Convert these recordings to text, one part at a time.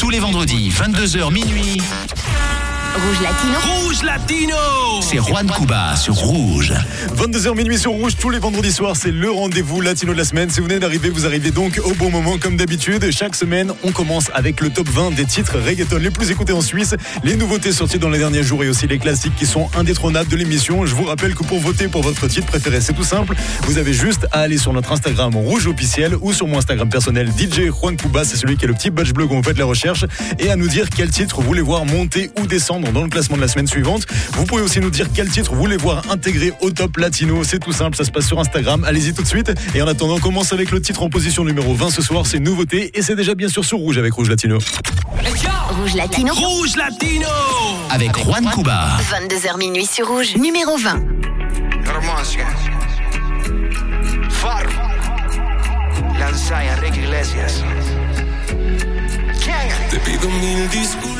tous les vendredis, 22h minuit. Rouge Latino. Rouge Latino C'est Juan Cuba sur Rouge. 22h minuit sur Rouge, tous les vendredis soirs, c'est le rendez-vous latino de la semaine. Si vous venez d'arriver, vous arrivez donc au bon moment comme d'habitude. Chaque semaine, on commence avec le top 20 des titres reggaeton les plus écoutés en Suisse, les nouveautés sorties dans les derniers jours et aussi les classiques qui sont indétrônables de l'émission. Je vous rappelle que pour voter pour votre titre préféré, c'est tout simple. Vous avez juste à aller sur notre Instagram Rouge officiel ou sur mon Instagram personnel DJ Juan Cuba, c'est celui qui est le petit badge bleu quand vous faites la recherche, et à nous dire quel titre vous voulez voir monter ou descendre dans le classement de la semaine suivante. Vous pouvez aussi nous dire quel titre vous voulez voir intégré au top latino. C'est tout simple, ça se passe sur Instagram. Allez-y tout de suite. Et en attendant, on commence avec le titre en position numéro 20 ce soir. C'est nouveauté et c'est déjà bien sûr sur Rouge avec Rouge Latino. Rouge Latino. Rouge Latino Avec Juan Cuba. 22h minuit sur Rouge. Numéro 20. Hermosa. Faro. Lanzaya, Ricky Iglesias. Te pido mil disculpas,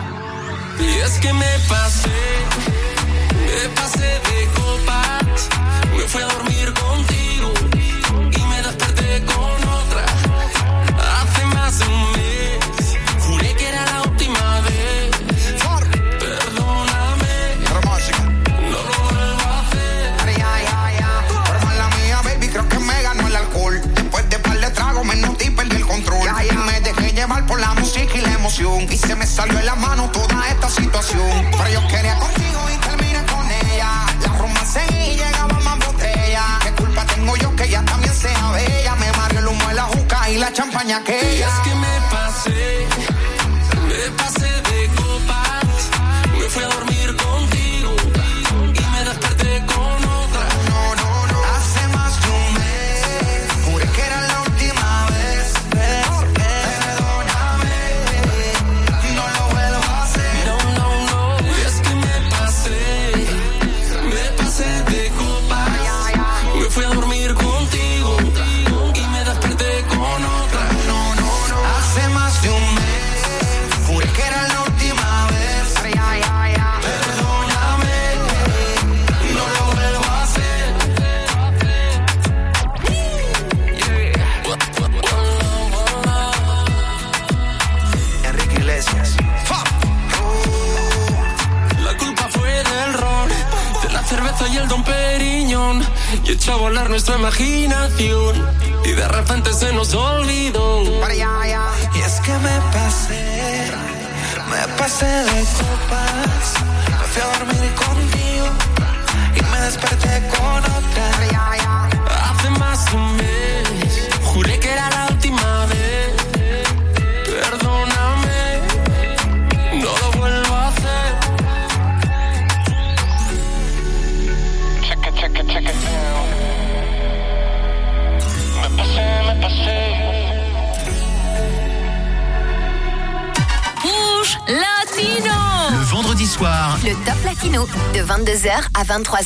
Y es que me pasé, me pasé de copas, me fui a dormir contigo y me desperté con otra. Hace más de un mes, juré que era la última vez. Perdóname, no lo vuelvo a hacer. Ay, ay, ay, ay. Por mala mía, baby, creo que me ganó el alcohol. Después de par de tragos me noté y perdí el control. Y me dejé llevar por la emoción. Y se me salió en la mano toda esta situación. Pero yo quería contigo y terminé con ella. La rumba seguía y llegaba más botella. ¿Qué culpa tengo yo que ella también sea bella? Me mareó el humo de la juca y la champaña que ella. es que me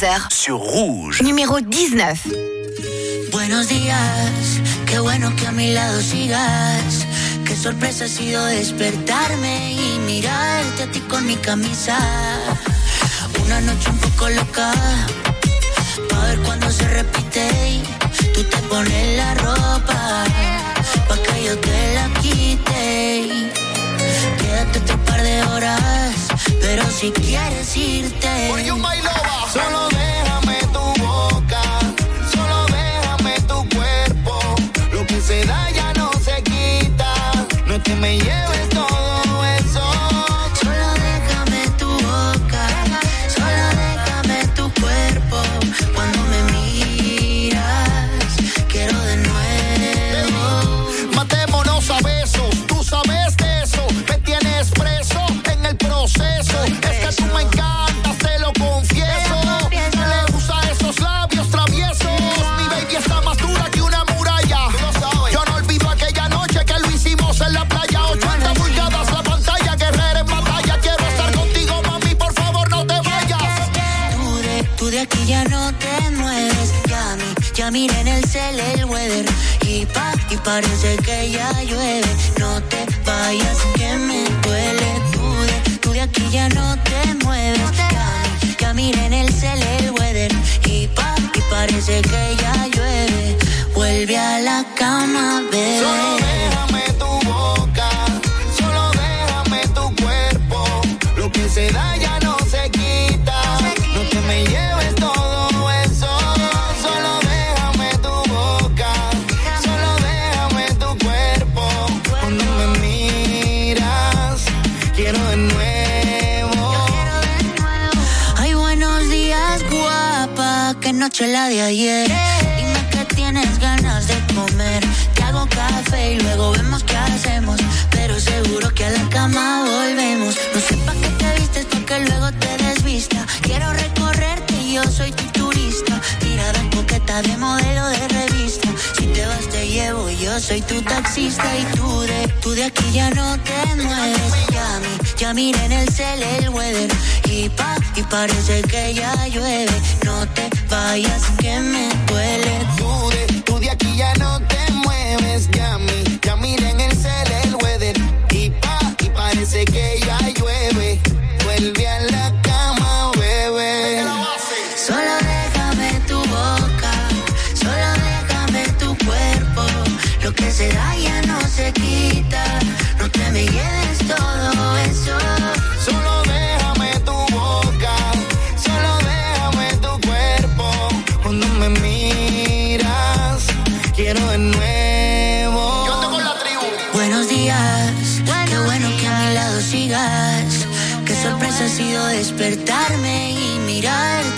22h sur Rouge. Numéro 19. Buenos días, qué bueno que a mi lado sigas. Qué sorpresa ha sido despertarme y mirarte a ti con mi camisa. Una noche un poco loca, pa' ver cuando se repite y tú te pones la ropa, pa' que yo te la quite. Quédate otro par de horas, pero si quieres irte, solo me lleves parece que ya llueve. No te vayas que me duele. Tú de, tú de aquí ya no te mueves. Ya miré en el cel el weather y pa, y parece que ya llueve. Vuelve a la cama, bebé. Noche la de ayer. Dime que tienes ganas de comer. Te hago café y luego vemos qué hacemos. Pero seguro que a la cama volvemos. No sé pa' qué te vistes porque luego te desvista. Quiero recorrerte y yo soy tu turista. Tirada coqueta de modelo de revista. Si te vas te llevo, yo soy tu taxista y tú de, tú de aquí ya no te mueves. Ya, ya miré en el cel el weather y pa, y parece que ya llueve. No te vayas que me duele.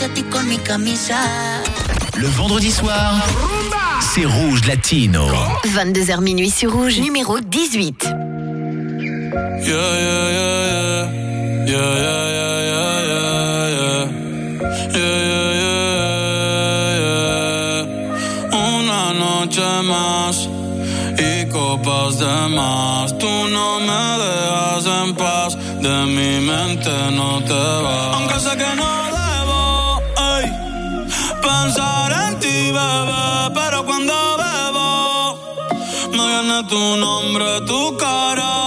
Mirarte a ti con mi camisa. Le vendredi soir, c'est Rouge Latino. 22h minuit sur Rouge, numéro 18. Yeah, yeah, yeah, yeah. Yeah, yeah, yeah, yeah, yeah, yeah. Yeah, yeah, yeah, yeah. Una noche más y copas de más. Tú no me dejas en paz, de mi mente no te vas. Aunque sé que no debo ey, pensar en ti, bebé, pero cuando bebo me viene tu nombre, tu cara,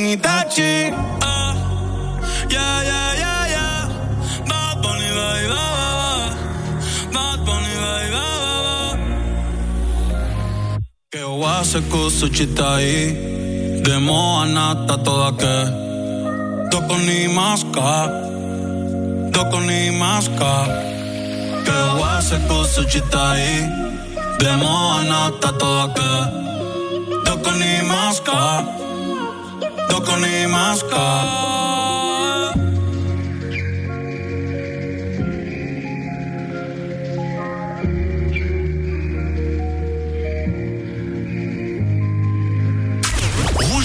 en Itachi. Ah, yeah, yeah, yeah, yeah. Bad Bunny, baby. Bad Bunny. Que chita ahí. De moa nata toda que. Toco ni Que chita ahí. De moa toda que. Toco ni masca. On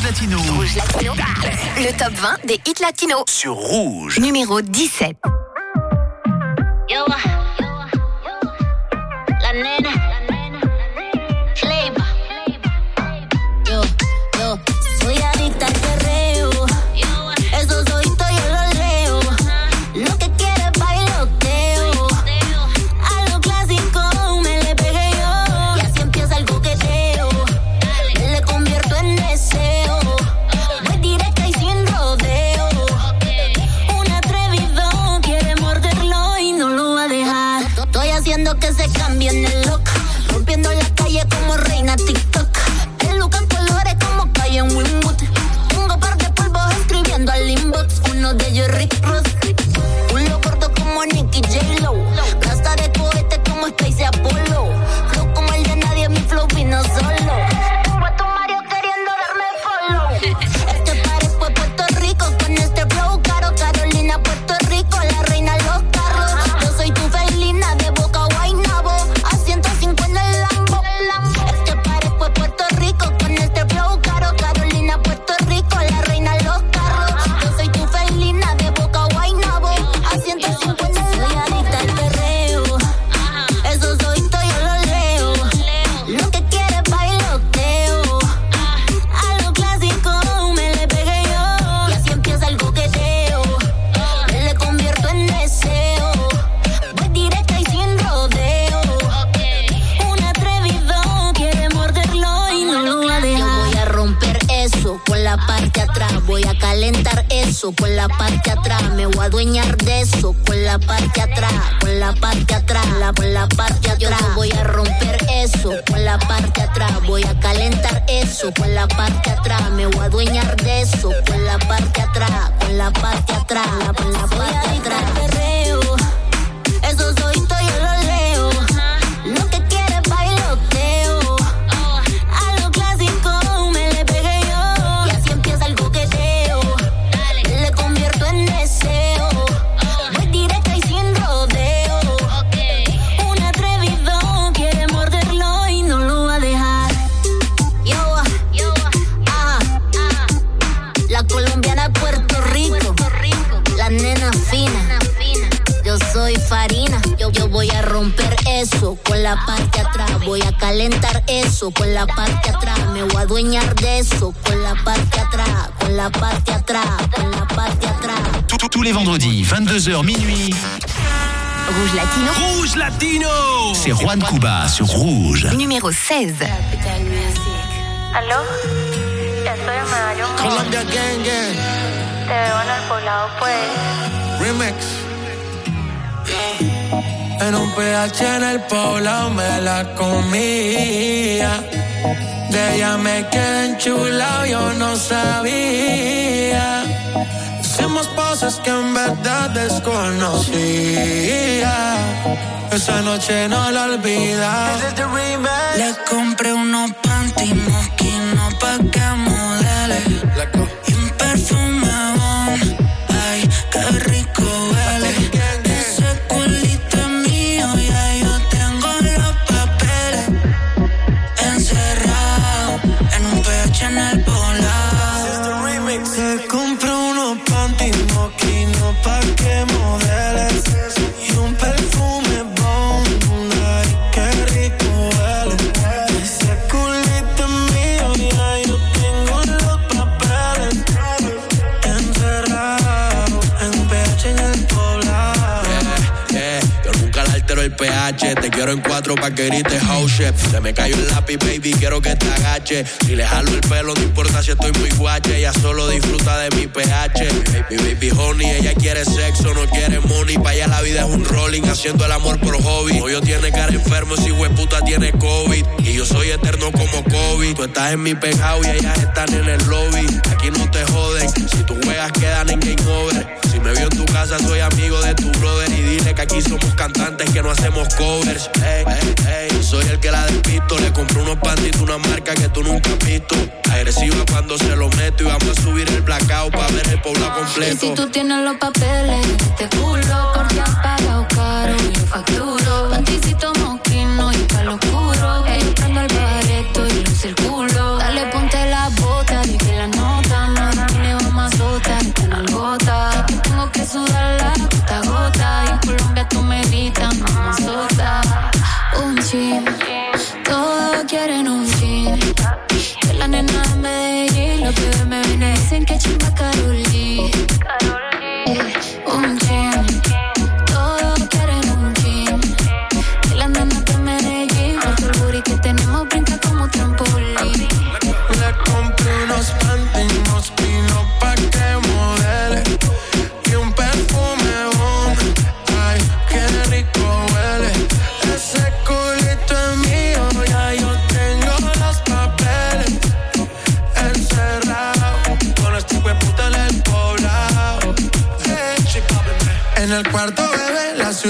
Latino. Rouge Latino. Le top 20 des hits latinos. Sur Rouge. Numéro 17. Juan Cuba sur Rouge. Numéro 16. Aló, estoy en Nueva Colombia Gang Gang. Te veo en el poblado, pues. Remix. En un PH en el poblado me la comía. De ella me quedé enchulado, yo no sabía. Hicimos cosas que en verdad desconocía esa noche no la olvida. Le compré unos panty moquinos pa' que modele. cayó el lápiz, baby, quiero que te agache. Si le jalo el pelo, no importa si estoy muy guache. Ella solo disfruta de mi pH. baby baby honey, ella quiere sexo, no quiere money. Pa' allá la vida es un rolling, haciendo el amor por hobby. Hoy yo tiene cara enfermo, si puta tiene COVID. Y yo soy eterno como COVID. Tú estás en mi penthouse y ellas están en el lobby. Aquí no te joden, si tus juegas quedan en game over. Me vio en tu casa, soy amigo de tu brother. Y dile que aquí somos cantantes que no hacemos covers. Ey, ey, ey, soy el que la despisto. Le compré unos pantitos, una marca que tú nunca has visto. Agresiva cuando se lo meto. Y vamos a subir el blackout para ver el pueblo completo. Y si tú tienes los papeles, te culo, corta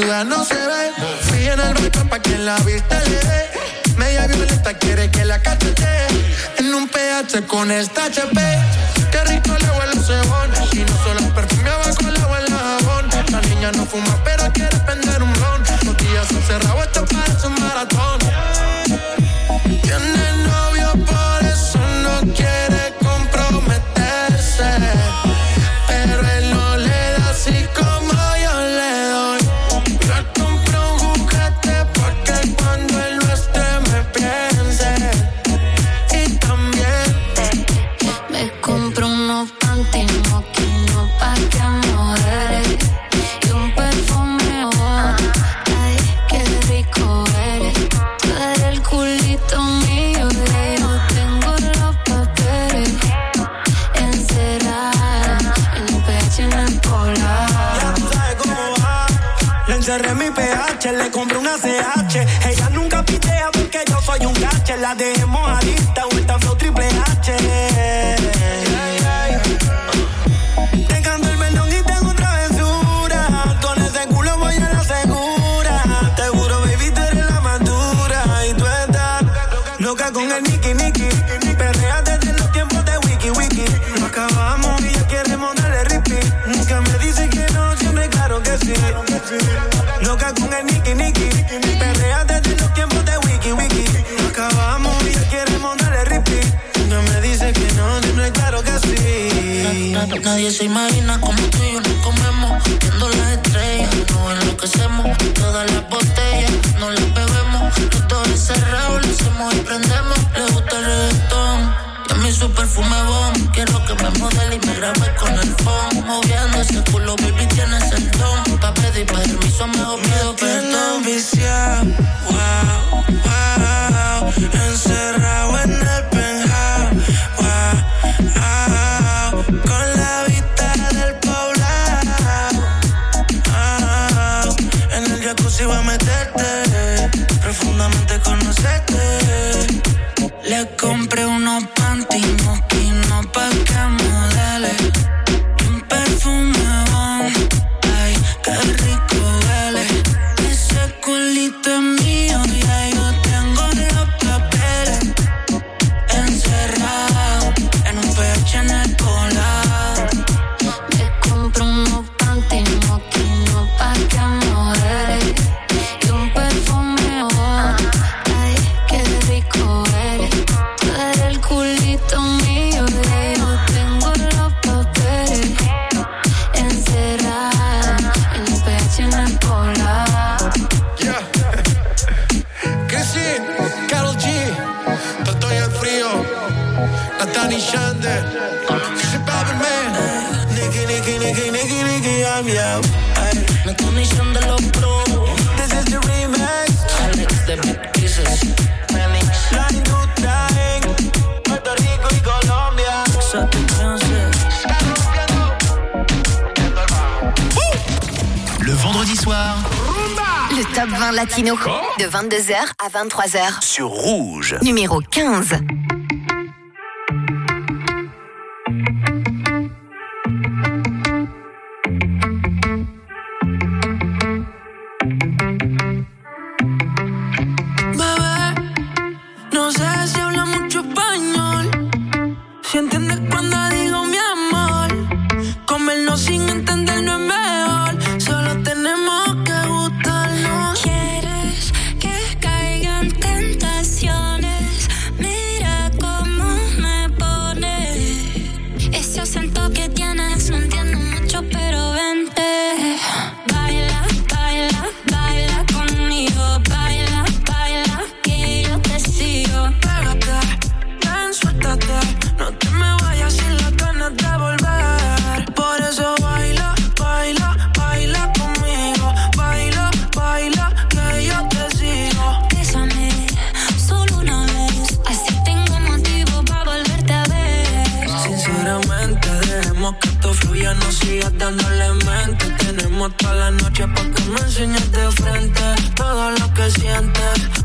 no se ve. Sigue en el balcón pa' quien la vista le dé. Media violeta quiere que la cachete. En un PH con esta HP. Qué rico le huele el cebón. Y no solo perfumeaba con la abuela jabón. La niña no fuma, pero quiere prender un ron. Los días encerrados, esto parece un maratón. Ella nunca pitea porque yo soy un gache. La de Nadie se imagina como tú y yo nos comemos. Viendo las estrellas, nos enloquecemos. Todas las botellas, no las bebemos. Todo es cerrado, lo hacemos y prendemos. Le gusta el reggaetón. Y a mí su perfume bomb. Quiero que me modele y me grabe con el phone. Moviendo ese culo, baby, tienes el don. Pa' pedir permiso, mejor pido perdón. 22h à 23h. Sur Rouge. Numéro 15.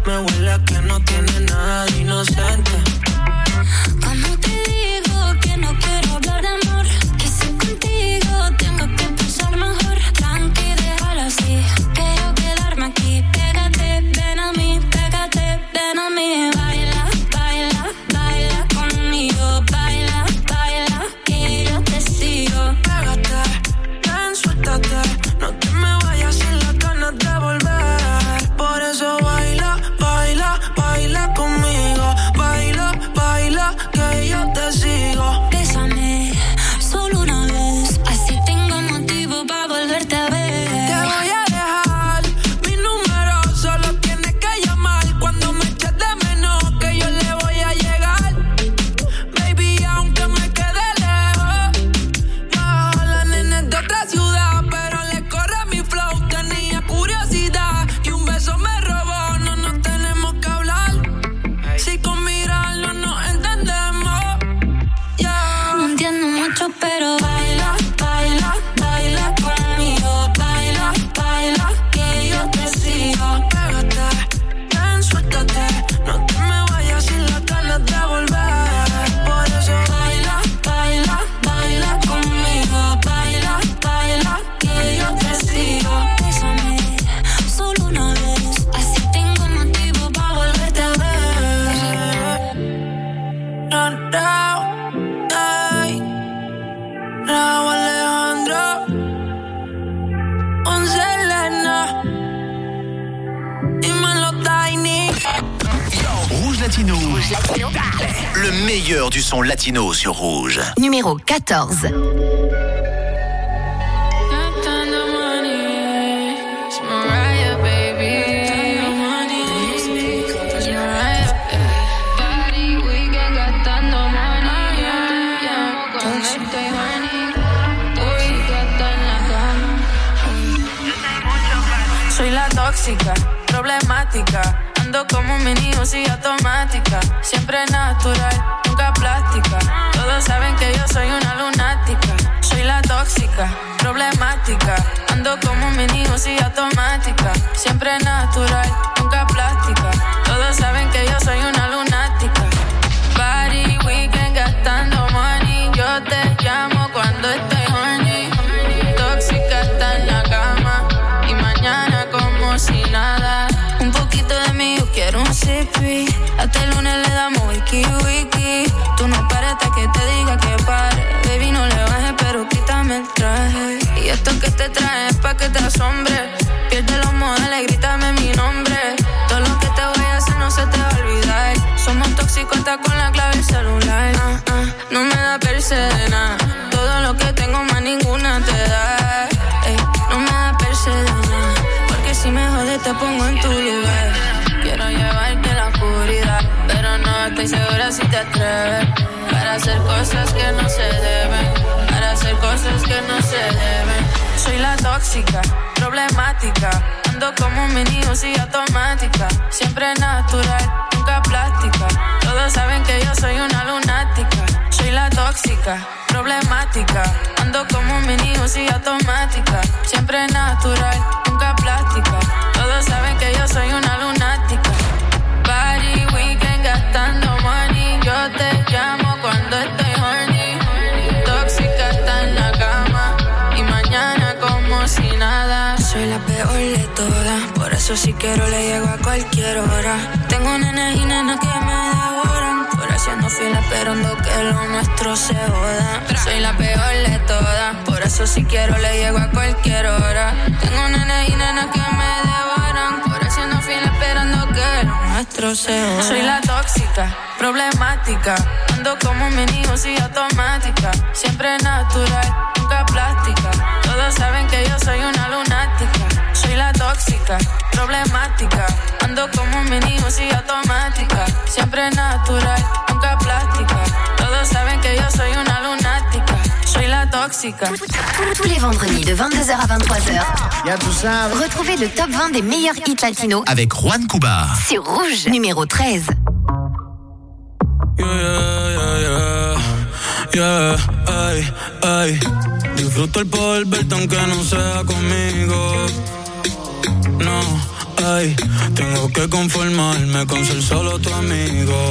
Me huele a que no tiene nada de inocente. Cuando te digo que no quiero latino sur Rouge. Numéro 14. Soy la tóxica, problemática. Ando como un mini y automática. Siempre natural, problemática. Ando como un mini y automática. Siempre Y esto que te trae es pa' que te asombre. Pierde los modales, grítame mi nombre. Todo lo que te voy a hacer no se te va a olvidar. Somos tóxicos hasta con la clave del celular. Ah, ah, no me da persedena. Todo lo que tengo más ninguna te da. No me da persedena. Porque si me jodes te pongo en tu lugar. Quiero llevarte a la oscuridad. Pero no estoy segura si te atreves. Para hacer cosas que no se deben. Tóxica, problemática. Ando como un mini y automática. Siempre natural, nunca plástica. Todos saben que yo soy una lunática. Soy la tóxica, problemática. Ando como un mini y automática. Siempre natural, nunca plástica. Todos saben que yo soy una lunática. Todas. Por eso si quiero le llego a cualquier hora. Tengo nenes y nenas que me devoran. Por haciendo fila esperando que lo nuestro se joda. Soy la peor de todas. Por eso si quiero le llego a cualquier hora. Tengo nenes y nenas que me devoran. Por haciendo fila esperando que lo nuestro se joda. Soy la tóxica, problemática. Ando como un mini y automática. Siempre natural, nunca plástica. Todos saben que yo soy una lunática. Soy la tóxica, problemática. Ando como un mini y automática. Siempre natural, nunca plástica. Todos saben que yo soy una lunática. Soy la tóxica. Tous les vendredis de 22h à 23h. Retrouvez le top 20 des meilleurs hits latinos Avec Juan Cuba. sur Rouge, numéro 13. Yeah, yeah, yeah, yeah. Yeah, ay, ay. Disfruto el poder verte aunque no sea conmigo. No, ay, tengo que conformarme con ser solo tu amigo.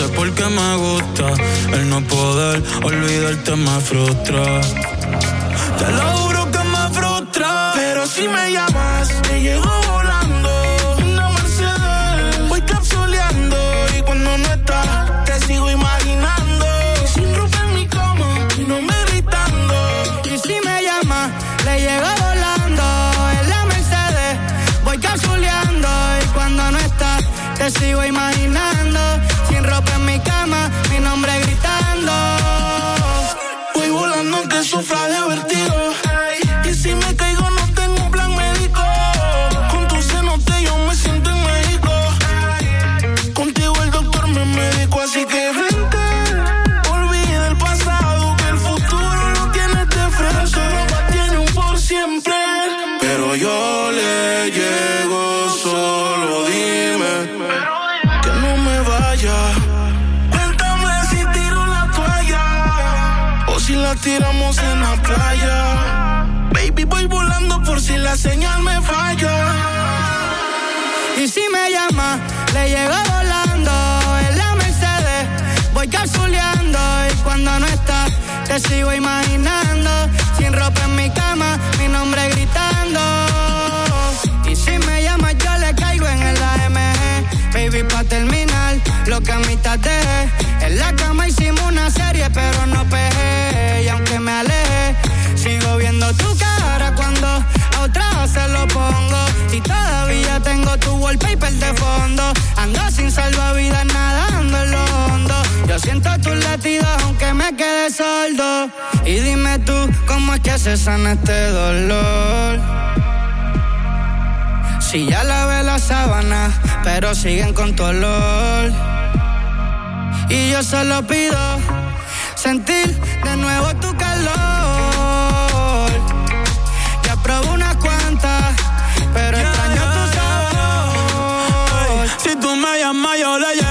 sé porque me gusta. El no poder olvidarte me frustra. Te lo juro que me frustra. Pero si me llamas, te llego volando. Una Mercedes, voy capsuleando. Y cuando no estás, te sigo imaginando. Sin ropa en mi cama, y no me gritando. Y si me llamas, le llego volando. En la Mercedes, voy capsuleando. Y cuando no estás, te sigo imaginando sufra de vertigo. Te sigo imaginando. Sin ropa en mi cama, mi nombre gritando. Y si me llamas, yo le caigo en el AMG. Baby, pa' terminar, lo que a mitad dejé. En la cama hicimos Y dime tú, ¿cómo es que se sana este dolor? Si ya lavé la sábana, pero siguen con tu olor. Y yo solo pido sentir de nuevo tu calor. Ya probé unas cuantas, pero extraño tu sabor. Si tú me llamas, yo le llego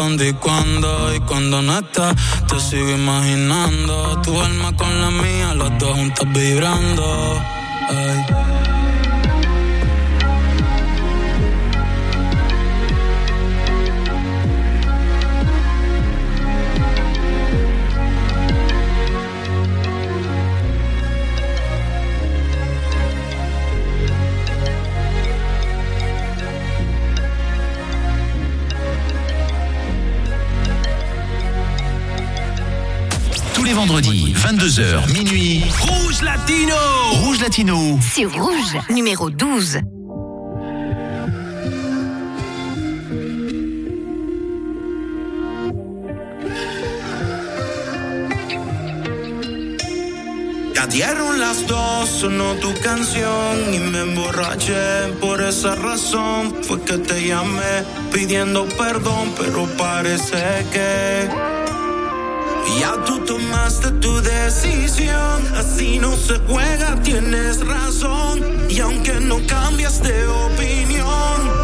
dónde y cuándo. Y cuando no estás, te sigo imaginando. Tu alma con la mía, las dos juntas vibrando. Ey. Les vendredis, 22h, minuit. Rouge Latino Rouge Latino. C'est rouge, numéro 12. Ya dieron las dos, sonó tu canción y me emborraché. Por esa razón fue que te llamé pidiendo perdón, pero parece que ya tú tomaste tu decisión. Así no se juega, tienes razón. Y aunque no cambias de opinión,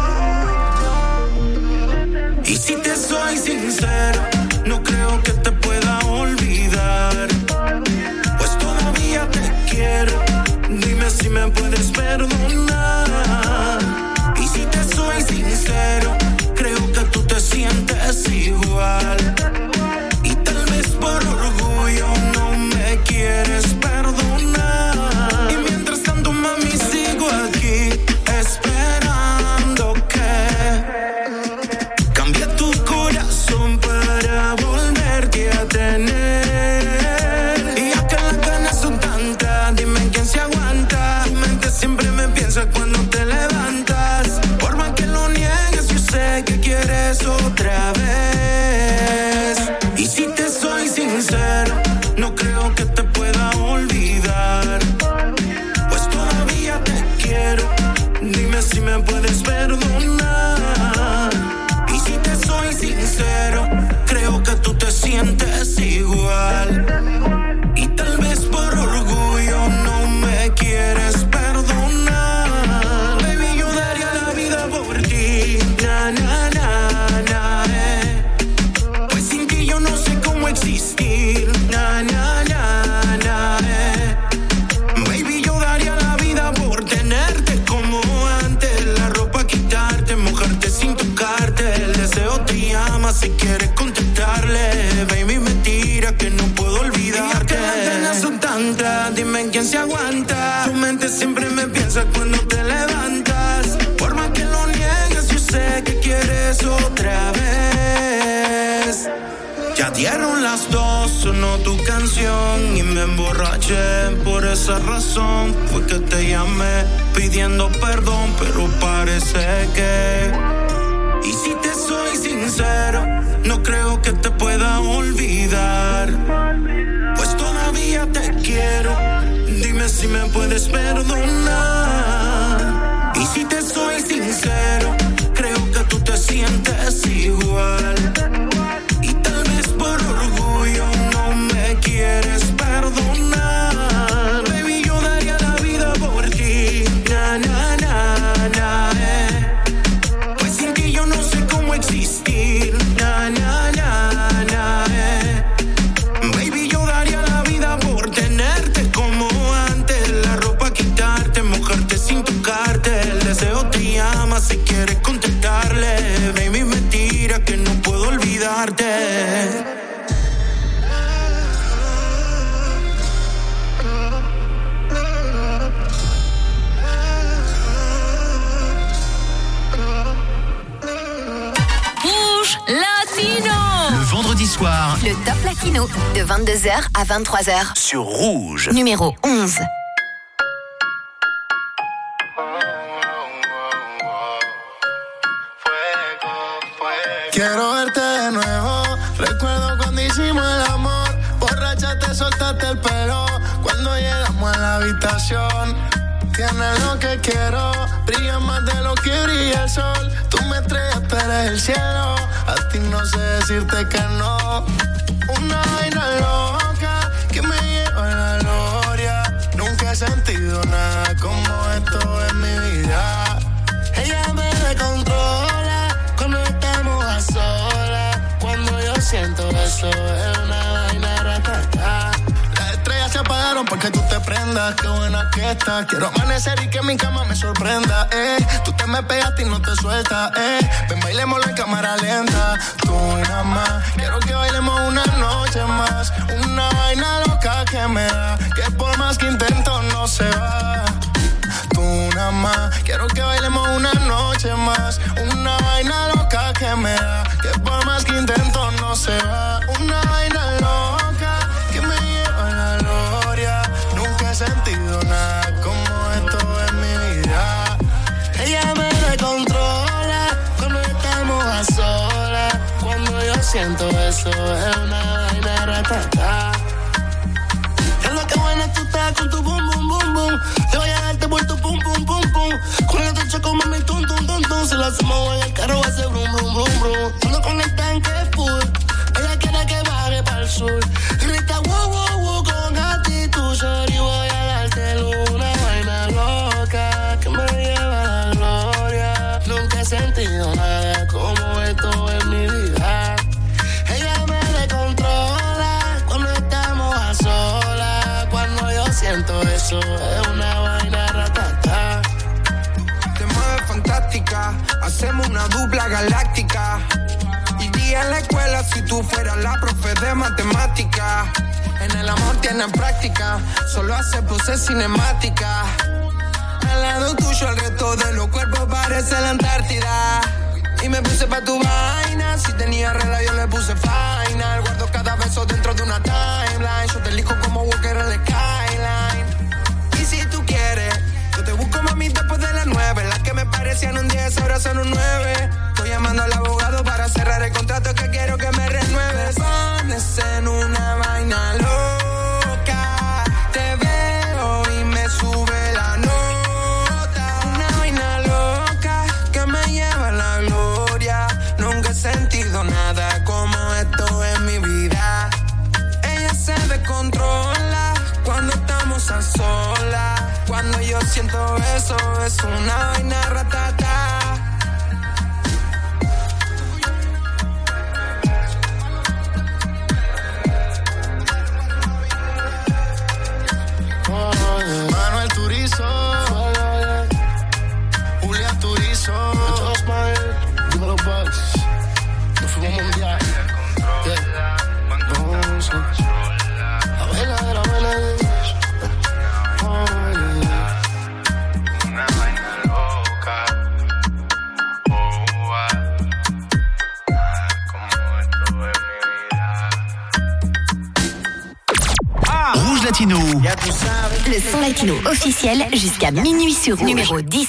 sincero, no creo que te pueda olvidar. Pues todavía te quiero, dime si me puedes perdonar. Y si te soy sincero, creo que tú te sientes igual. Esa razón fue que te llamé pidiendo perdón, pero parece que. Y si te soy sincero, no creo que te pueda olvidar. Pues todavía te quiero, dime si me puedes perdonar. Y si te soy sincero, creo que tú te sientes igual. Le Top Latino de 22h à 23h. sur Rouge. Numéro 11. Quiero verte de nuevo. Recuerdo cuando hicimos el amor. Borracha te soltaste el pelo. Cuando llegamos a la habitación. Tienes lo que quiero. Brilla más de lo que brilla el sol. Tú me estrellas, tú eres el cielo. A ti no sé decirte que no. Una vaina loca que me lleva a la gloria. Nunca he sentido nada como esto en mi vida. Ella me descontrola cuando estamos a solas. Cuando yo siento eso porque tú te prendas. Qué buena que estás. Quiero amanecer y que mi cama me sorprenda. Eh. Tú te me pegaste y no te sueltas. Eh. Ven, bailemos en cámara lenta. Tú nada más. Quiero que bailemos una noche más. Una vaina loca que me da. Que por más que intento no se va tú nada más. Quiero que bailemos una noche más. Una vaina loca que me da. Siento eso es una vaina ratata. Es lo que buena tú estás con tu boom, boom, boom, boom. Te voy a darte tu pum, pum, pum, pum. Con el techo como mi tum, tum, tum, tum. Si lo hacemos en el carro va a ser brum, brum, brum, brum. la galáctica. Iría en la escuela si tú fueras la profe de matemática. En el amor tienen práctica, solo hace poses cinemática. Al lado tuyo, el resto de los cuerpos parece la Antártida. Y me puse pa' tu vaina. Si tenía regla, yo le puse final. Guardo cada beso dentro de una timeline. Yo te elijo como Walker en la skyline. Y si tú quieres, yo te busco mami después de las nueve. Las que me parecían un 10 ahora son un nueve llamando al abogado para cerrar el contrato que quiero que me renueves. Pones en una vaina loca. Te veo y me sube la nota. Una vaina loca que me lleva a la gloria. Nunca he sentido nada como esto en mi vida. Ella se descontrola cuando estamos a solas. Cuando yo siento eso, es una vaina rata officiel jusqu'à minuit sur Numéro 10.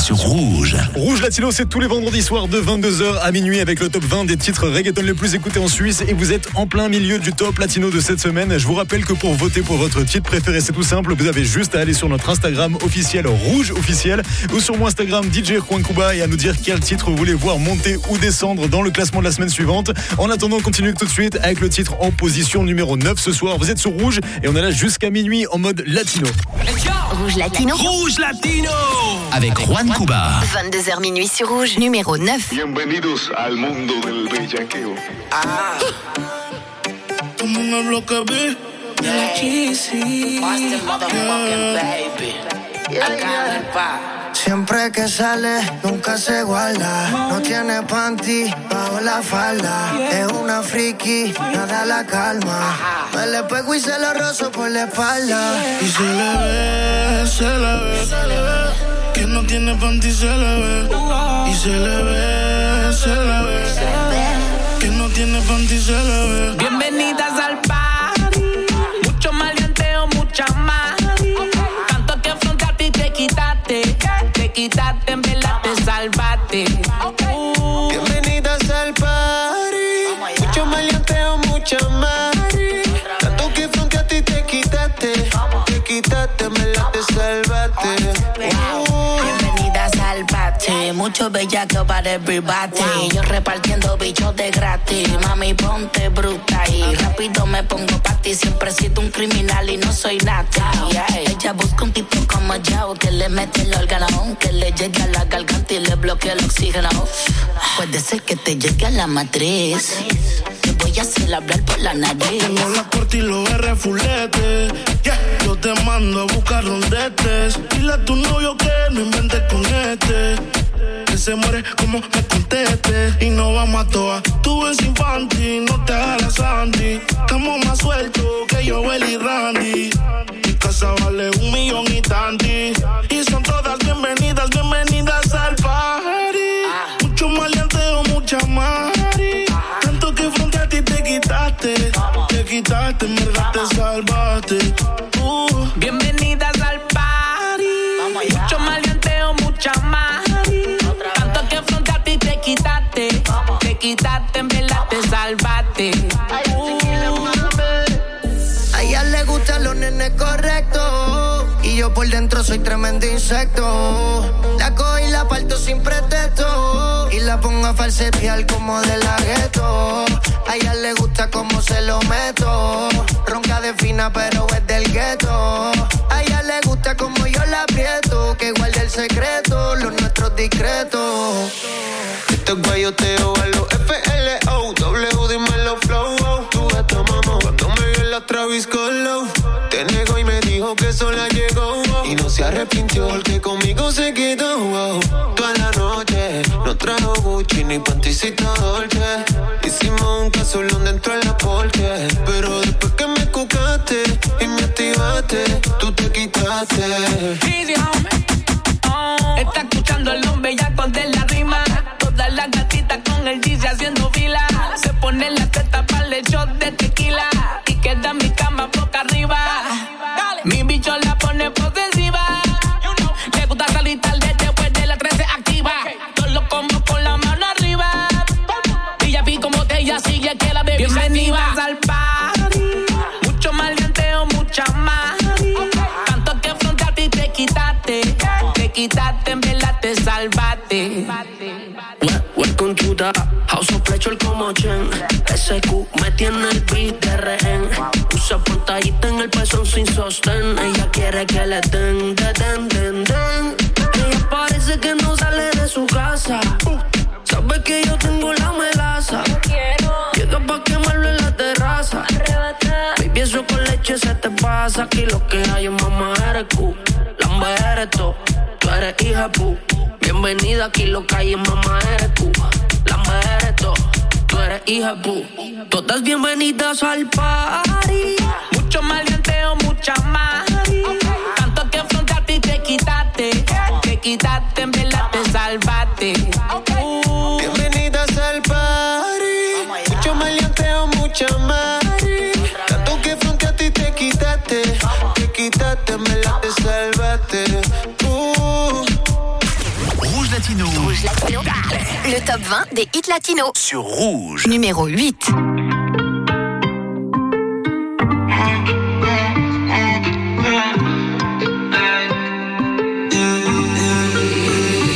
Sur Rouge. Rouge Latino, c'est tous les vendredis soirs de 22h à minuit avec le top 20 des titres reggaeton les plus écoutés en Suisse et vous êtes en plein milieu du top latino de cette semaine. Je vous rappelle que pour voter pour votre titre préféré, c'est tout simple. Vous avez juste à aller sur notre Instagram officiel Rouge officiel ou sur mon Instagram DJ Juan Cuba et à nous dire quel titre vous voulez voir monter ou descendre dans le classement de la semaine suivante. En attendant, on continue tout de suite avec le titre en position numéro 9 ce soir. Vous êtes sur Rouge et on est là jusqu'à minuit en mode latino. Rouge Latino. Rouge Latino Avec Juan Cuba. 22h minuit sur Rouge, numéro 9. Bienvenidos al mundo del bellaqueo. Como en el bloque B. Siempre que sale, nunca se guarda. No tiene panty bajo la falda. Es una friki, nada la calma. Me le pego y se lo rozo por la espalda. Y se le ve, se le ve, se le ve. Que no tiene panty, se le ve. Y se le ve, se le ve. Que no tiene panty, se le ve. Bienvenidas al party. Mucho maleanteo, mucha más. Tanto que afrontaste y te quitaste. Te quitaste, en verdad te salvaste. Mucho bellaco para everybody. Yo repartiendo bichos de gratis. Mami, ponte bruta y rápido me pongo pa' ti. Siempre he sido un criminal y no soy nata. Ella busca un tipo como yo que le mete el órgano, que le llegue a la garganta y le bloquee el oxígeno. Puede ser que te llegue a la matriz. Voy a hacer hablar por la nariz. Tengo la corte y los R fulete. Yo te mando a buscar donde estés. Dile a tu novio que no inventes con este. Que se muere como me conteste. Y no vamos a toa. Tú ves infantil, no te hagas Sandy. Estamos más sueltos que yo, y Randy. Mi casa vale un millón y tanti. Y salvaste. Uh. Bienvenidas al party. Mucho maleanteo, mucha más. Tanto que afrontaste y te quitaste. Te quitaste, en verdad te salvaste. A ella le gustan los nenes correctos. Y yo por dentro soy tremendo insecto. La cojo y la parto sin pretexto. La pongo a falsetear como de la gueto. A ella le gusta como se lo meto. Ronca de fina, pero es del gueto. A ella le gusta como yo la aprieto. Que guarde el secreto, los nuestros discretos. Esto es guayoteo a los FLO. W, dímelo flow. Tú esta mamá. Cuando me vio la Travis Colo. Te negó y me dijo que sola llegó. Y no se arrepintió porque conmigo se quedó. wow. Gucci ni panticita Dolce. Hicimos un casolón dentro de la. Pero después que me cucaste y me activaste, tú te quitaste. Quiere que le den, den, den, den, den. Ella parece que no sale de su casa. Sabe que yo tengo la melaza. Llega pa' quemarlo en la terraza. Baby, eso con leche se te pasa. Aquí lo que hay es mamá eres Q Lamba eres tú, tú eres hija pu. Bienvenida aquí lo que hay es mamá eres tú. Lamba eres tú, tú eres hija pu. Todas bienvenidas al party 20 des hits latinos. Sur Rouge. Numéro 8.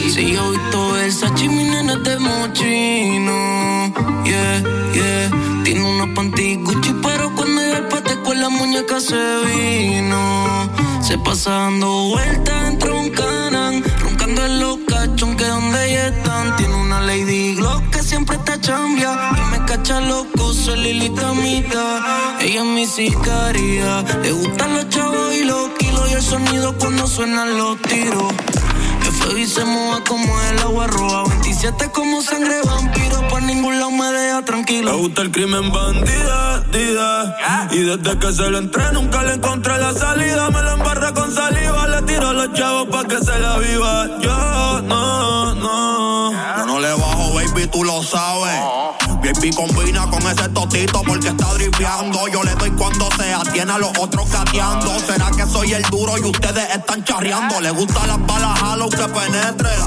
Si yo visto Versace, mi nena es de mochino. Yeah, yeah. Tiene unos panty Gucci, pero cuando llega el pate con la muñeca se vino. Se pasa dando vueltas chambia y me cacha loco, soy Lilita Mita. Ella es mi sicaria, le gustan los chavos y los kilos y el sonido cuando suenan los tiros. FBI se moja como el agua roja. 27 como sangre vampiro. Por ningún lado me deja tranquilo. Me gusta el crimen bandida, dida. Y desde que se lo entré nunca le encontré la salida. Me lo embarré con saliva. Le tiro a los chavos pa' que se la viva. Yo baby, tú lo sabes. Baby combina con ese totito porque está dripeando. Yo le doy cuando sea, tiene a los otros gateando. ¿Será que soy el duro y ustedes están charreando? Le gustan las balas halo que penetren.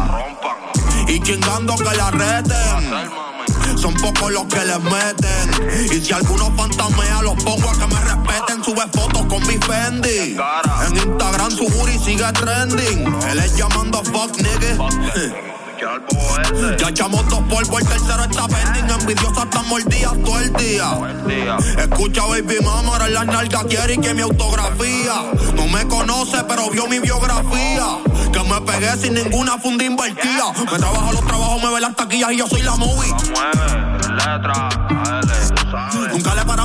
Y chingando que la reten. Son pocos los que les meten. Y si alguno fantasmea, los pongo a que me respeten. Sube fotos con mi Fendi. En Instagram su booty sigue trending. Él es llamando fuck nigga. Ya echamos dos polvos, el tercero está pending. Envidiosa está mordida todo el día. Escucha, baby mama, ahora en las nalgas quiere que mi autografía. No me conoce, pero vio mi biografía. Que me pegué sin ninguna funda invertida. Me trabajo los trabajos, me ve las taquillas y yo soy la movie.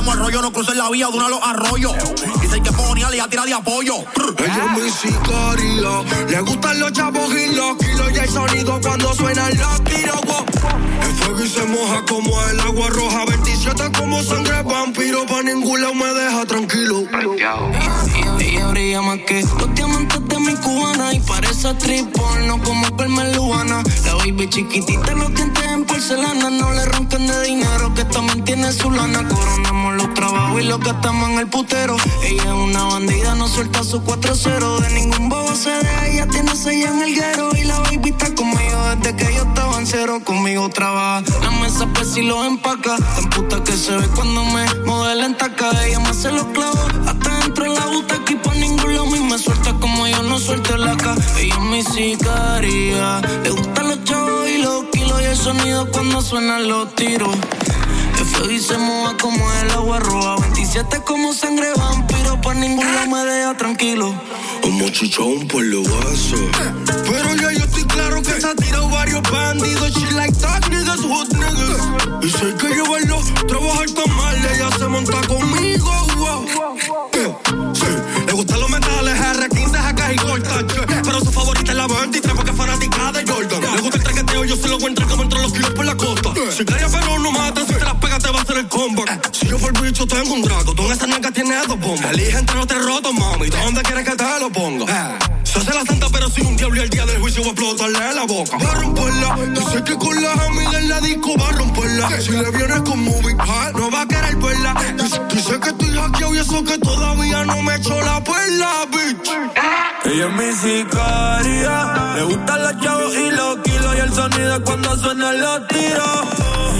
Paramos el rollo, no crucen la vía de uno de los arroyos. Dicen que poniale y a tirar de apoyo. Ella es mi sicaria. Le gustan los chavos y los kilos y el sonido cuando suenan los tiros. El fuego y se moja como el agua roja. 27 como sangre vampiro. Pa' ningún lado me deja tranquilo. Ella brilla más que los diamantes mi cubana. Y parece actriz porno como Carmen Lubana. La baby chiquitita, los dientes en porcelana. No le ronquen de dinero que también tiene su lana. Coronamos los trabajos y los gastamos en el putero. Ella es una bandida, no suelta su 4-0. De ningún bobo se deja, ella tiene seis en el guero. Y la baby está conmigo desde que yo estaba en cero. Conmigo trabaja. La mesa pues si los empaca. Tan puta que se ve cuando me modela en taca. Ella me hace los clavos. Hasta dentro de la butaca y por ningún lado. Me suelta como no suelto la ca. Ella es mi sicaria. Le gustan los chavos y los kilos. Y el sonido cuando suenan los tiros. Que fue y se moja como el agua roja. 27 como sangre vampiro. Por ningún lado me deja tranquilo. Un mochichón por lo vaso. Pero ya yo estoy claro que se ha tirado varios bandidos. She like that niggas, hood niggas. Y si hay que llevarlo, trabajar tan mal, ella se monta conmigo. wow. Gusta el traqueteo, yo se lo encuentro como entre los kilos por la costa. Si calla pero no mata, si te las pega te va a hacer el comeback. Si yo por el bicho tengo un drago, tú en esa nalga tienes dos bombas. Elige entre los tres rotos, mami, ¿dónde quieres que te lo ponga? Se hace la santa, pero si un diablo y el día del juicio va a explotarle la boca. Va a romperla, dice que con las amigas en la disco va a romperla. Si le vienes con movie, no va a querer verla. Dice, dice que estoy hackeado y eso que todavía no me echó la perla, bitch. Ella es mi sicaria. Le gustan los chavos y los kilos el sonido cuando suenan los tiros.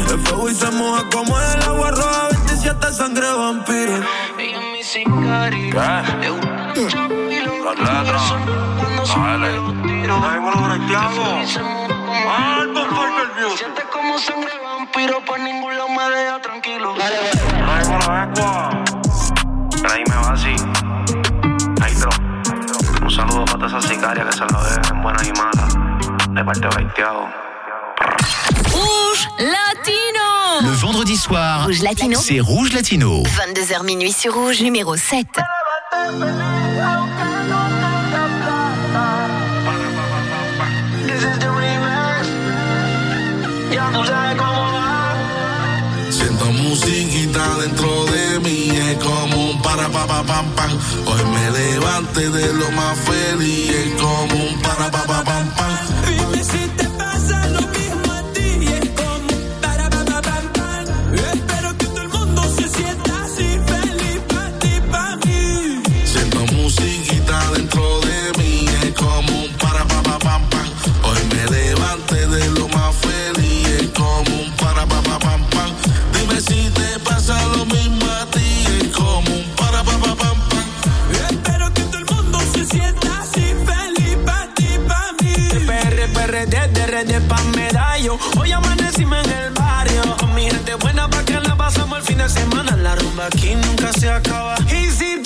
El fuego y se moja como el agua roja. 27 sangre vampiro. Ella es mi sicaria. Le gustan los chavos y los Las letras. Dale. Vengo los breteados. Siente como sangre vampiro, por ningún lado me deja tranquilo. Vengo la ecua. Ahí me va así. Un saludo para toda esa sicaria que se lo dejen buenas y malas. Rouge Latino. Le vendredi soir, Rouge Latino. c'est Rouge Latino. 22h minuit sur Rouge, numéro 7. This is the remix. Ya tú sabes cómo va. Siento musiquita dentro de mí, es como un para pa pa pam pam. Hoy me levanté de lo más feliz, es como un para pa pa pam le dé pa' medallo. Hoy amanecimos en el barrio. Con mi gente buena pa' que la pasamos el fin de semana. La rumba aquí nunca se acaba. Y si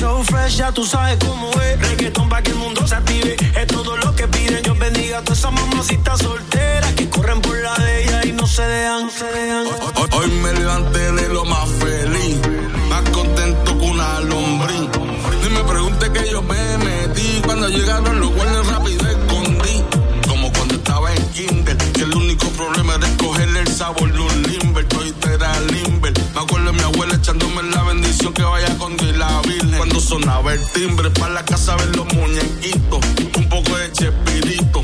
So fresh, ya tú sabes cómo es. Reggaeton pa' que el mundo se active. Es todo lo que piden. Yo bendiga a todas esas mamacitas solteras timbre, para la casa ver los muñequitos, un poco de chespirito.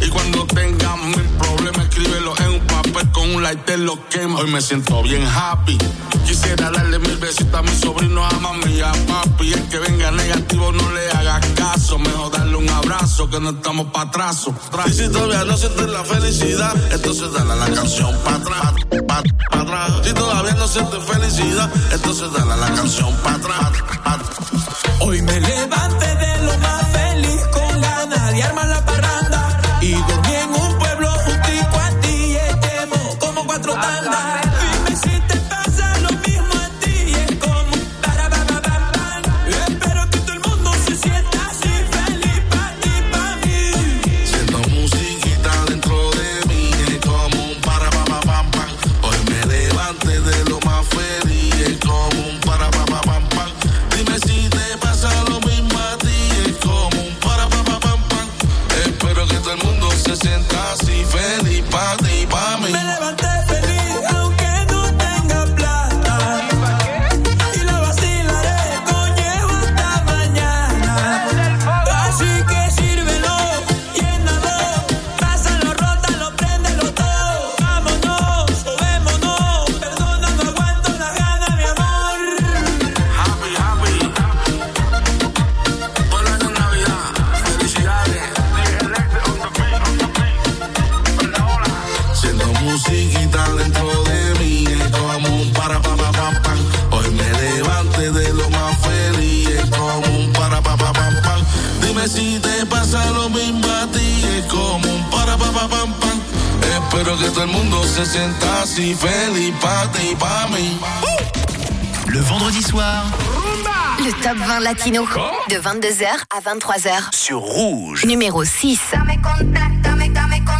Y cuando tengas mil problemas, escríbelo en un papel con un lighter, lo quema. Hoy me siento bien happy. Quisiera darle mil besitos a mi sobrino, a mami y a papi. El que venga negativo no le haga caso. Mejor darle un abrazo que no estamos pa' atraso. Y si todavía no sientes la felicidad, entonces dale la canción pa' atrás. Pa, atrás. Si todavía no sientes felicidad, entonces dale la canción pa' atrás. pa- Hoy me levanté Espero que todo el mundo se sienta así feliz pa ti, pa mí. Le vendredi soir Le top 20 latino. De 22h à 23h. sur Rouge. Numéro 6. Dame contacto, dame, dame contacto,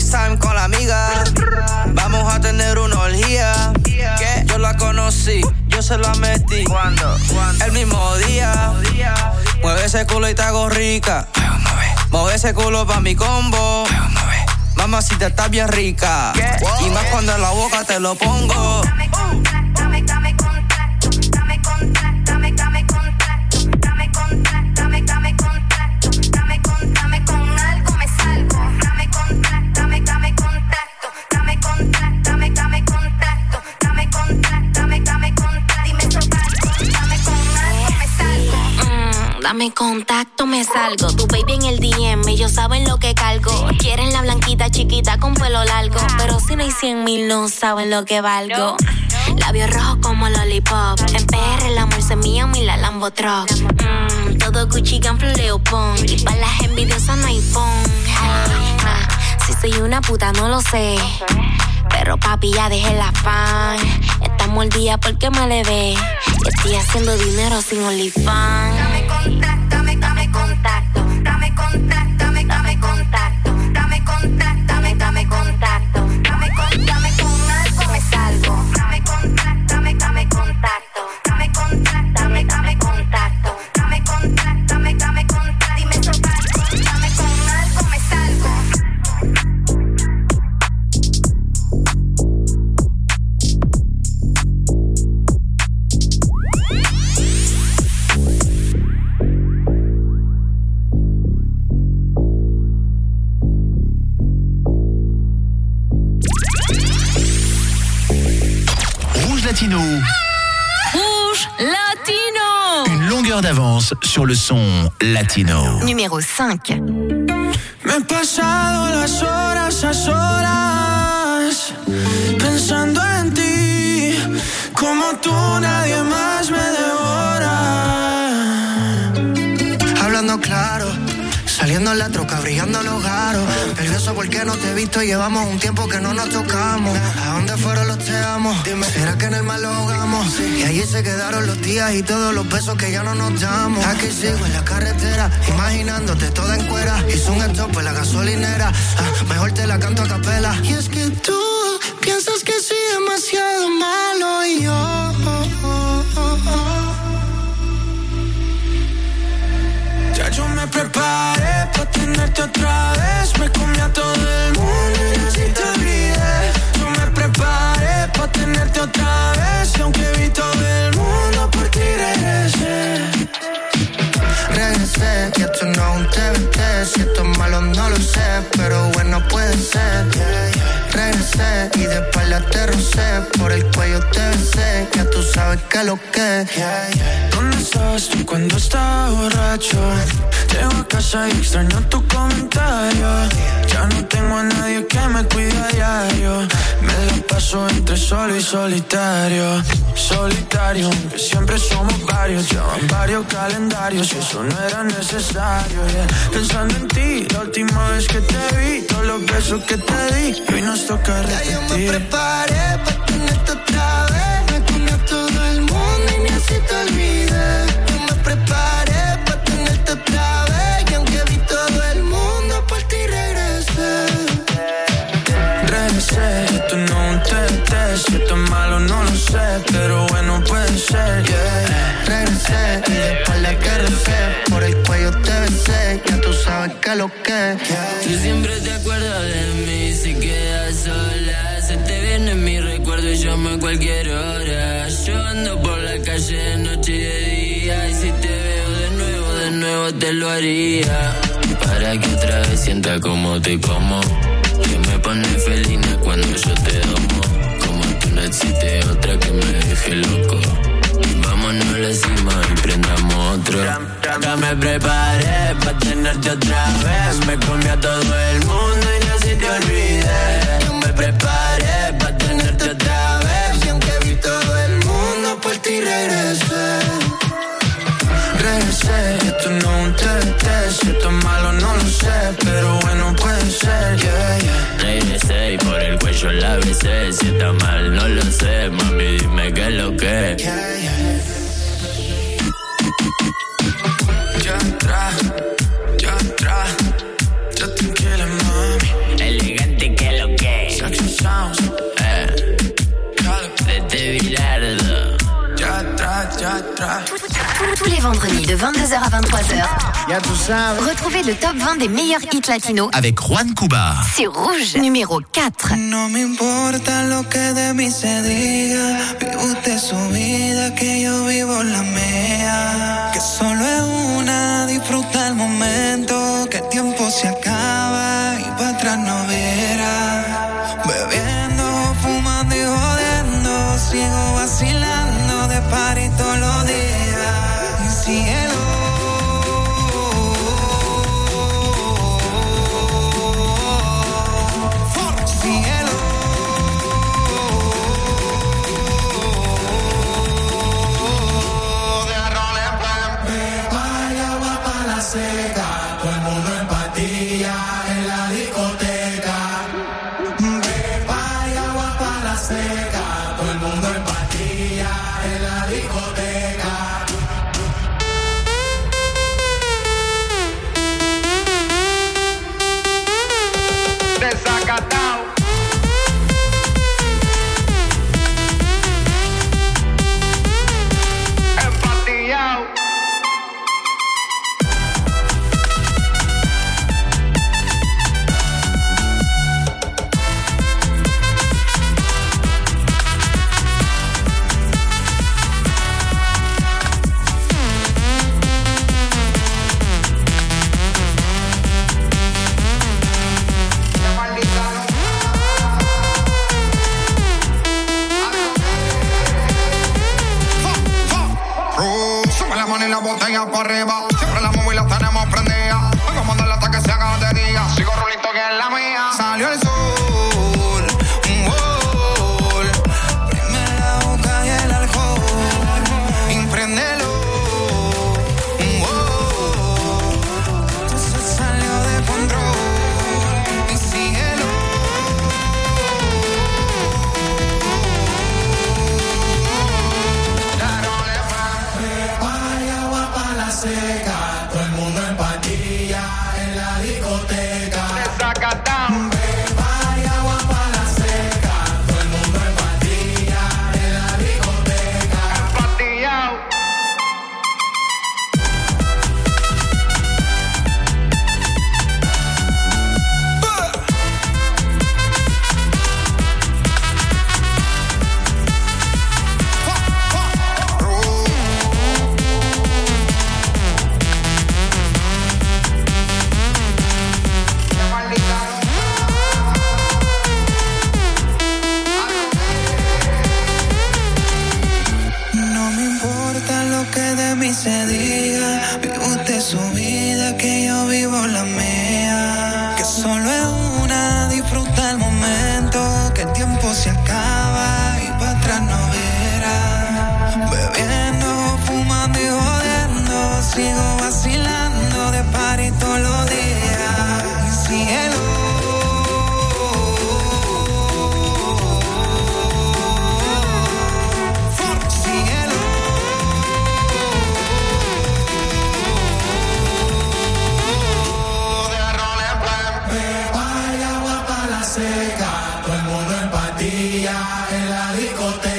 FaceTime con la amiga. Vamos a tener una orgía. Que yo la conocí, yo se la metí. ¿Cuándo? El mismo día. Mueve ese culo y te hago rica. Mueve ese culo pa' mi combo. Mamacita está bien rica. Y más cuando en la boca te lo pongo. Dame contacto, me salgo. Tu baby en el DM, ellos saben lo que cargo. Quieren la blanquita chiquita con pelo largo. Pero si no hay 100 mil, no saben lo que valgo. Labios rojos como lollipop. En PR el amor se mío, mi la Lambo Truck. Mm, todo Gucci, Ganflo, Leopon. Y para las envidiosas no hay ah, si soy una puta, no lo sé. Pero papi, ya dejé la fan. Estamos al día porque me le ve. Estoy haciendo dinero sin OnlyFans. D'avance sur le son latino. Numéro 5. Me he pasado las horas a solas la troca, brillando los garos. Beso porque no te he visto, llevamos un tiempo que no nos tocamos. ¿A dónde fueron los te amo? Dime, ¿será que en el mal lo ahogamos? Y allí se quedaron los días y todos los besos que ya no nos damos. Aquí sigo en la carretera, imaginándote toda en cuera. Hice un stop en la gasolinera, ah, mejor te la canto a capela. Y es que tú piensas que soy demasiado malo y yo. Ya yo me preparé para tenerte otra vez. Me comí a todo el mundo y así te olvidé. Yo me preparé para tenerte otra vez. Y aunque vi todo el mundo por ti regresé. Regresé, y esto no un TBT. Si esto es malo, no lo sé, pero bueno, puede ser. Y de espalda te rocé. Por el cuello te besé. Ya tú sabes que lo que. ¿Dónde estabas tú cuando estaba borracho? Llego a casa y extraño tu comentario. Ya no tengo a nadie que me cuide a diario. Me la paso entre solo y solitario. Solitario, que siempre somos varios. Llevan varios calendarios y eso no era necesario. yeah. Pensando en ti, la última vez que te vi, todos los besos que te di. Hoy nos Ya yo me preparé para tenerte otra vez. Me comí a todo el mundo y ni así te olvidé. Yo me preparé para tenerte otra vez. Y aunque vi todo el mundo, por ti regresé. Regresé, esto no es un TT, si esto es malo no lo sé, pero bueno puede ser, yeah. Regresé y de espalda que recé. Por el cuello te besé. Ya tú sabes que lo que. Tú siempre te acuerdas y llamo a cualquier hora. Yo ando por la calle de noche y de día. Y si te veo de nuevo, de nuevo te lo haría. Para que otra vez sienta como te como. Que me pone felina cuando yo te domo. Como tú no existe otra que me deje loco. Vámonos a la cima y prendamos otro. Ya me preparé para tenerte otra vez. Me comí a todo el mundo y no se te olvide. Yo me preparé para tenerte otra vez. Ti regresé. Regresé, esto no es un TT, si esto es malo no lo sé, pero bueno puede ser, yeah, yeah. Regresé y por el cuello la besé. Si está mal, no lo sé. Mami, dime qué es lo que. Ya atrás, ya atrás, ya tranquila mami. Elegante que lo que. Sexy sounds, Tous les vendredis de 22h à 23h. Retrouvez le top 20 des meilleurs hits latinos Avec Juan Cuba. sur Rouge, numéro 4. No me importa lo que de mí se diga. Vive usted su vida, que yo vivo la mía. Que solo es una, disfruta el momento. Que el tiempo se acaba y para atrás no. día en la discoteca.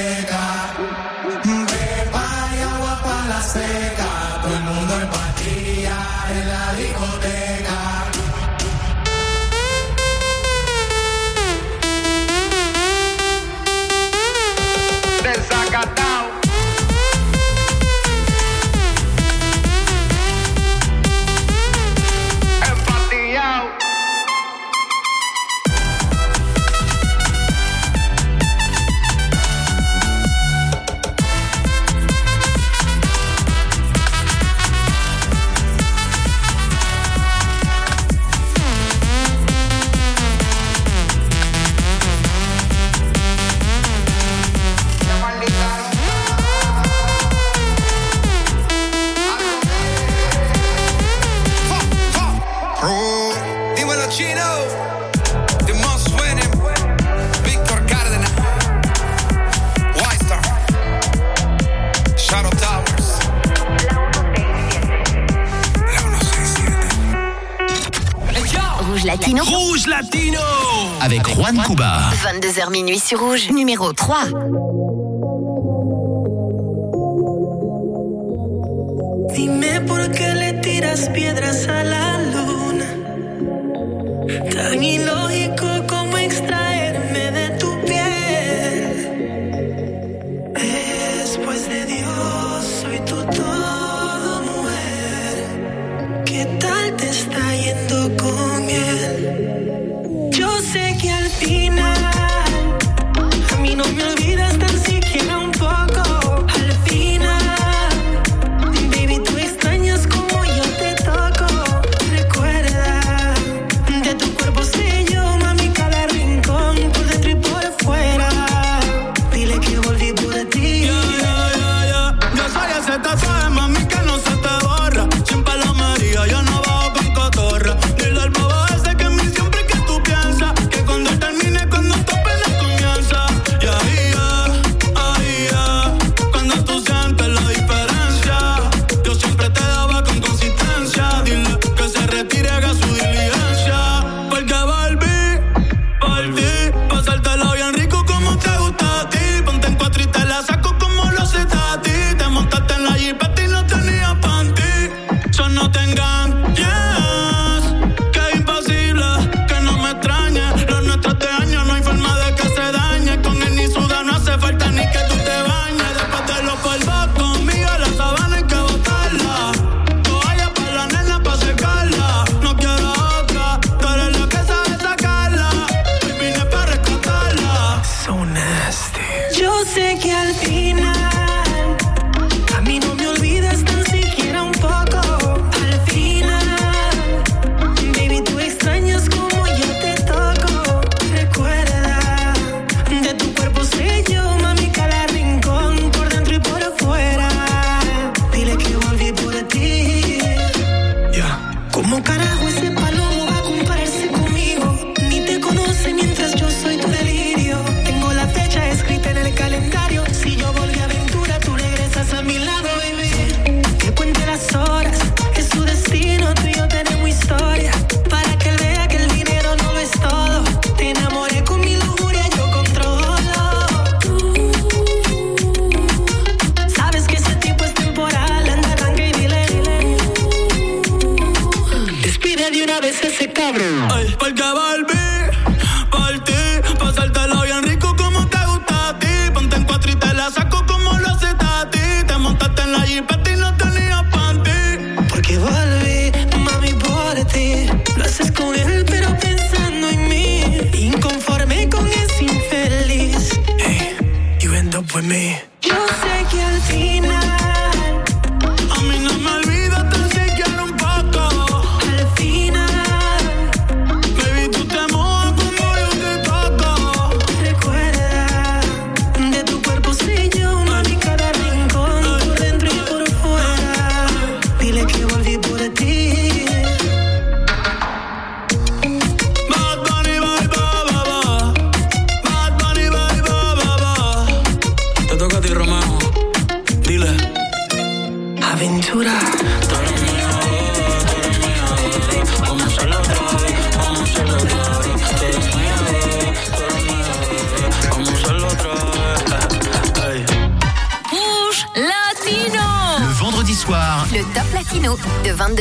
minuit sur Rouge, numéro 3.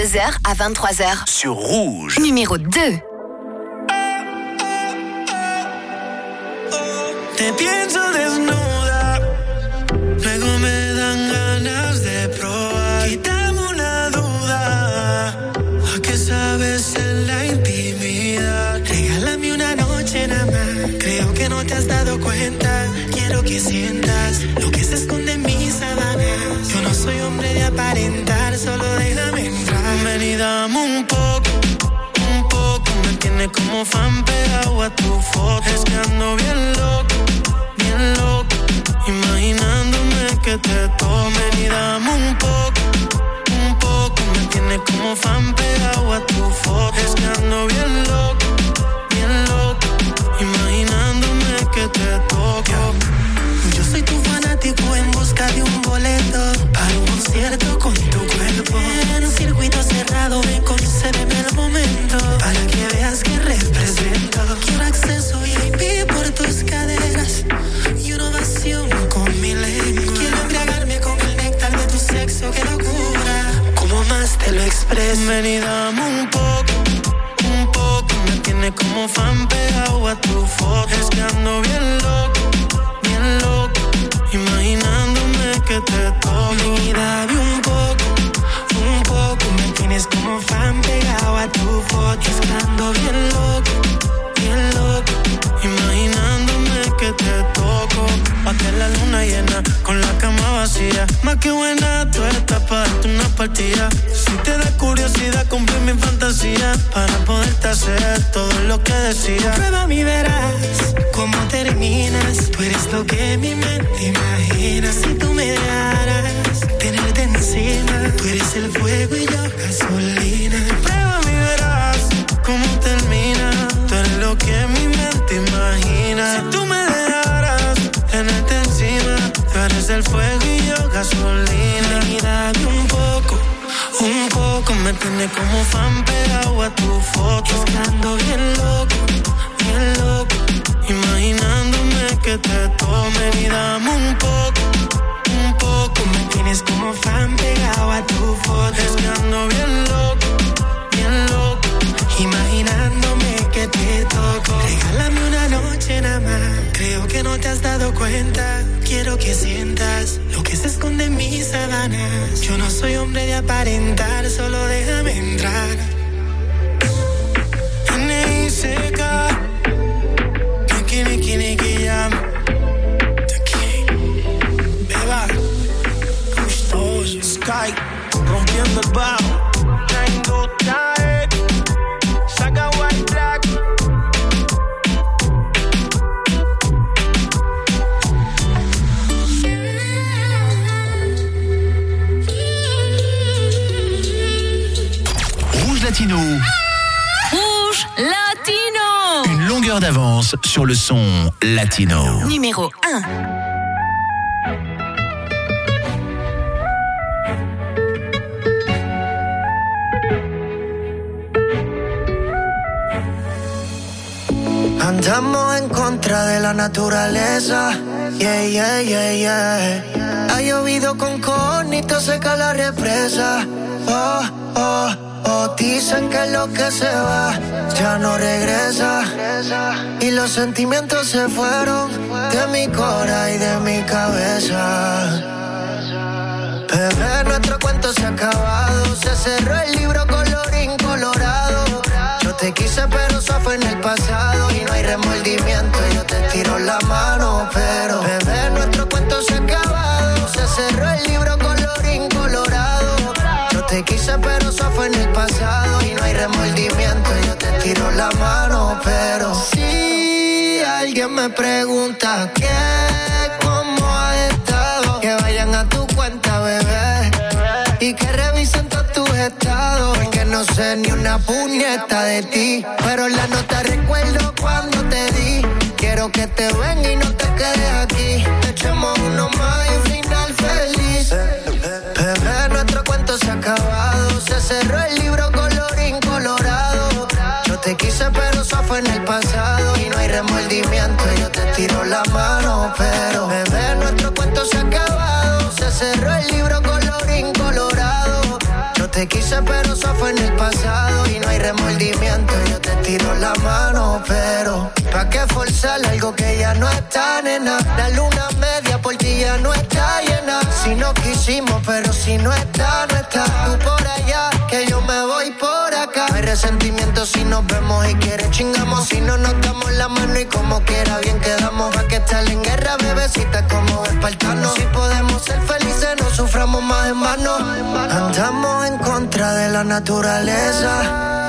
23h. Sur Rouge. Numéro 2. Fan pegado a tu foto. Es que ando bien Ven y dame un poco, un poco. Me tiene como fan pegado a tu foto. Es que ando bien loco, bien loco. Imaginándome que te tomo. Y dame un poco, un poco. Me tienes como fan pegado a tu foto. Es que ando bien loco, bien loco. Imaginándome que te toco. Pa' que la luna llena con la cama vacía. Más que buena, tú estás para una partida. Si te da curiosidad, cumplir mi fantasía. Para poderte hacer todo lo que decía. Prueba mi verás cómo terminas. Tú eres lo que mi mente imagina. Si tú me dejaras tenerte encima. Tú eres el fuego y yo gasolina. Prueba mi verás cómo termina. Tú eres lo que mi mente imagina. Si tú me dejaras tenerte encima. Tú eres el fuego y yo gasolina. Y dame un poco, un poco. Me tiene como fan pegado a tu foto. Estando bien loco, bien loco. Imaginándome que te tomen y dame un poco, un poco. Me tienes como fan pegado a tu foto. Estando bien loco, bien loco. Imaginándome que te toco. Regálame una noche nada más. Creo que no te has dado cuenta. Quiero que sientas que se esconde en mis sábanas. Yo no soy hombre de aparentar, solo déjame entrar. N.I.C.K. Niki, niki, niki, jam. The King. Beba. Sky. Rompiendo el bajo. Heure d'avance sur le son latino. Numéro 1. Andamos en contra de la naturaleza. Yeah, yeah, yeah, yeah. Ha llovido con conito, seca la represa. Oh, oh, oh. Dicen que lo que se va ya no regresa. Y los sentimientos se fueron de mi cora y de mi cabeza. Bebé, nuestro cuento se ha acabado. Se cerró el libro colorín colorado. Yo te quise, pero eso fue en el pasado. Y no hay remordimiento. Yo te tiro la mano, pero. Bebé, nuestro cuento se ha acabado. Se cerró el libro colorín colorado. Yo te quise, pero eso fue en el pasado. Y no hay remordimiento. Yo te tiro la mano, pero. Si alguien me pregunta qué, cómo ha estado, que vayan a tu cuenta, bebé. Y que revisen todos tus estados. Porque no sé ni una puñeta de ti. Pero la nota recuerdo cuando te di. Quiero que te ven y no te quedes aquí. Echemos uno más y un final feliz. Bebé, nuestro cuento se ha acabado. Se cerró el libro te quise, pero eso fue en el pasado. Y no hay remordimiento. Yo te tiro la mano, pero. Bebé, nuestro cuento se ha acabado. Se cerró el libro colorín colorado. Yo te quise, pero eso fue en el pasado. Y no hay remordimiento. Yo te tiro la mano, pero. ¿Pa' qué forzar algo que ya no está, nena? La luna media por ti ya no está llena. Si no quisimos, pero si no está, no está. Tú por allá, que yo me voy por hay resentimiento si nos vemos y quieres chingamos. Si no nos damos la mano y como quiera bien quedamos. Va que estar en guerra, bebecita, como espartano. Si podemos ser felices, no suframos más en vano. Andamos en contra de la naturaleza.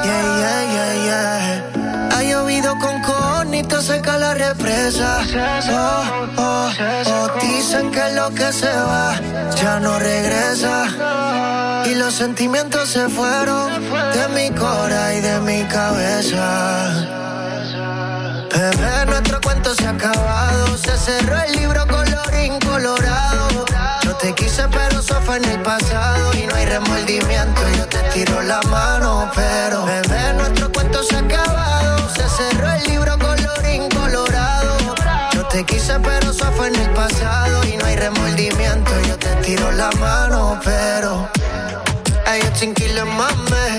Yeah, yeah, yeah, yeah. Llovido con conito, seca la represa. Oh, oh, oh. Dicen que lo que se va ya no regresa. Y los sentimientos se fueron de mi cora y de mi cabeza. Bebé, nuestro cuento se ha acabado. Se cerró el libro colorín colorado. Yo te quise, pero eso fue en el pasado. Y no hay remordimiento. Yo te tiro la mano, pero. Bebé, nuestro pero. Ay, yo tranquila, mame.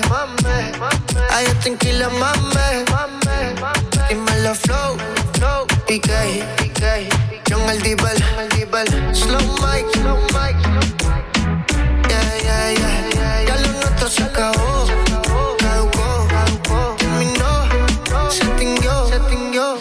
Ay, yo tranquila, mame. Dímelo, flow, flow. PK. John el Dibel, Slow Mike, slow Mike.